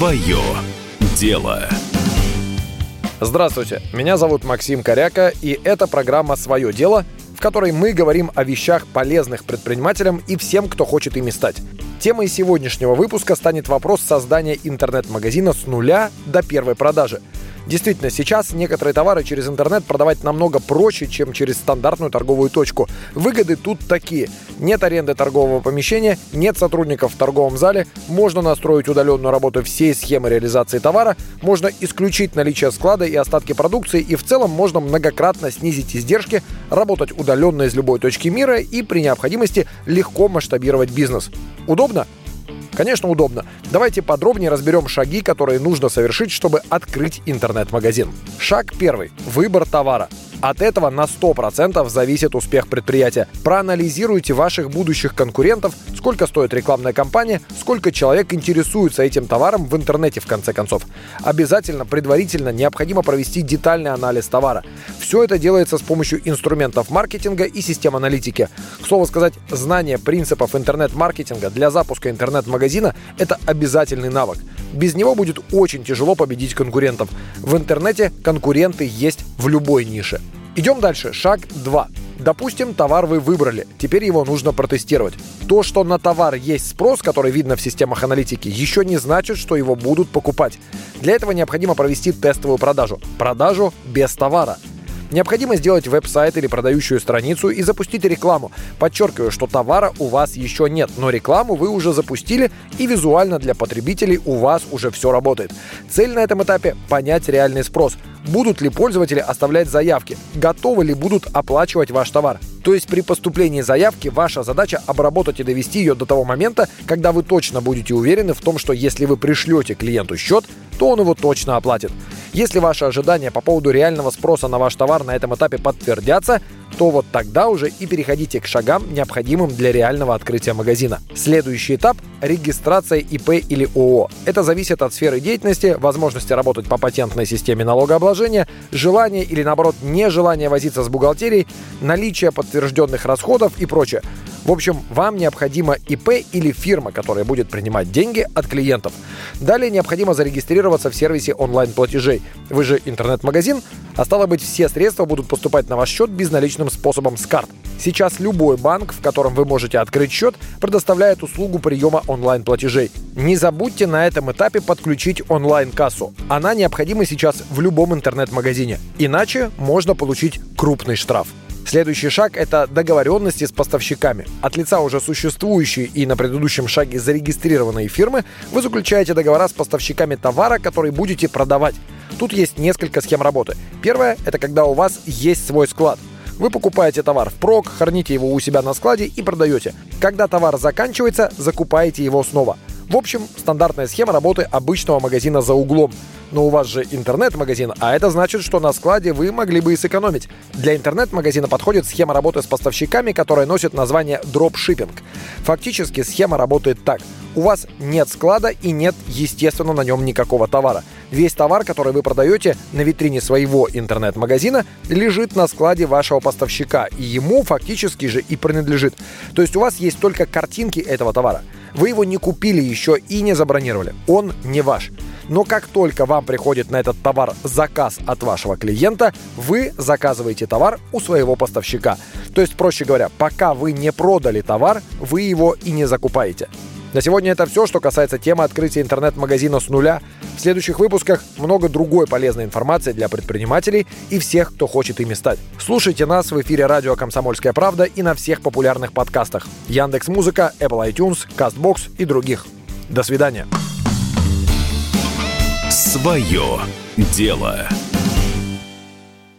Свое дело. Здравствуйте, меня зовут Максим Коряка, и это программа «Свое дело», в которой мы говорим о вещах, полезных предпринимателям и всем, кто хочет ими стать. Темой сегодняшнего выпуска станет вопрос создания интернет-магазина с нуля до первой продажи – Действительно, сейчас некоторые товары через интернет продавать намного проще, чем через стандартную торговую точку. Выгоды тут такие. Нет аренды торгового помещения, нет сотрудников в торговом зале, можно настроить удаленную работу всей схемы реализации товара, можно исключить наличие склада и остатки продукции, и в целом можно многократно снизить издержки, работать удаленно из любой точки мира и при необходимости легко масштабировать бизнес. Удобно? Конечно, удобно. Давайте подробнее разберем шаги, которые нужно совершить, чтобы открыть интернет-магазин. Шаг первый. Выбор товара. От этого на 100% зависит успех предприятия. Проанализируйте ваших будущих конкурентов, сколько стоит рекламная кампания, сколько человек интересуется этим товаром в интернете в конце концов. Обязательно предварительно необходимо провести детальный анализ товара. Все это делается с помощью инструментов маркетинга и систем аналитики. К слову сказать, знание принципов интернет-маркетинга для запуска интернет-магазина – это обязательный навык. Без него будет очень тяжело победить конкурентов. В интернете конкуренты есть в любой нише. Идем дальше. Шаг 2. Допустим, товар вы выбрали, теперь его нужно протестировать. То, что на товар есть спрос, который видно в системах аналитики, еще не значит, что его будут покупать. Для этого необходимо провести тестовую продажу. Продажу без товара – Необходимо сделать веб-сайт или продающую страницу и запустить рекламу. Подчеркиваю, что товара у вас еще нет, но рекламу вы уже запустили и визуально для потребителей у вас уже все работает. Цель на этом этапе – понять реальный спрос. Будут ли пользователи оставлять заявки? Готовы ли будут оплачивать ваш товар? То есть при поступлении заявки ваша задача обработать и довести ее до того момента, когда вы точно будете уверены в том, что если вы пришлете клиенту счет, то он его точно оплатит. Если ваши ожидания по поводу реального спроса на ваш товар на этом этапе подтвердятся, то вот тогда уже и переходите к шагам, необходимым для реального открытия магазина. Следующий этап – регистрация ИП или ООО. Это зависит от сферы деятельности, возможности работать по патентной системе налогообложения, желания или наоборот нежелания возиться с бухгалтерией, наличие подтвержденных расходов и прочее. В общем, вам необходимо ИП или фирма, которая будет принимать деньги от клиентов. Далее необходимо зарегистрироваться в сервисе онлайн-платежей. Вы же интернет-магазин, а стало быть, все средства будут поступать на ваш счет безналичным способом с карт. Сейчас любой банк, в котором вы можете открыть счет, предоставляет услугу приема онлайн-платежей. Не забудьте на этом этапе подключить онлайн-кассу. Она необходима сейчас в любом интернет-магазине. Иначе можно получить крупный штраф. Следующий шаг – это договоренности с поставщиками. От лица уже существующей и на предыдущем шаге зарегистрированной фирмы вы заключаете договора с поставщиками товара, который будете продавать. Тут есть несколько схем работы. Первое – это когда у вас есть свой склад. Вы покупаете товар в прок, храните его у себя на складе и продаете. Когда товар заканчивается, закупаете его снова. В общем, стандартная схема работы обычного магазина за углом – но у вас же интернет-магазин, а это значит, что на складе вы могли бы и сэкономить. Для интернет-магазина подходит схема работы с поставщиками, которая носит название дропшиппинг. Фактически схема работает так. У вас нет склада и нет, естественно, на нем никакого товара. Весь товар, который вы продаете на витрине своего интернет-магазина, лежит на складе вашего поставщика, и ему фактически же и принадлежит. То есть у вас есть только картинки этого товара. Вы его не купили еще и не забронировали. Он не ваш. Но как только вам приходит на этот товар заказ от вашего клиента, вы заказываете товар у своего поставщика. То есть, проще говоря, пока вы не продали товар, вы его и не закупаете. На сегодня это все, что касается темы открытия интернет-магазина с нуля. В следующих выпусках много другой полезной информации для предпринимателей и всех, кто хочет ими стать. Слушайте нас в эфире радио «Комсомольская правда» и на всех популярных подкастах. Яндекс Музыка, Apple iTunes, CastBox и других. До свидания. Свое дело.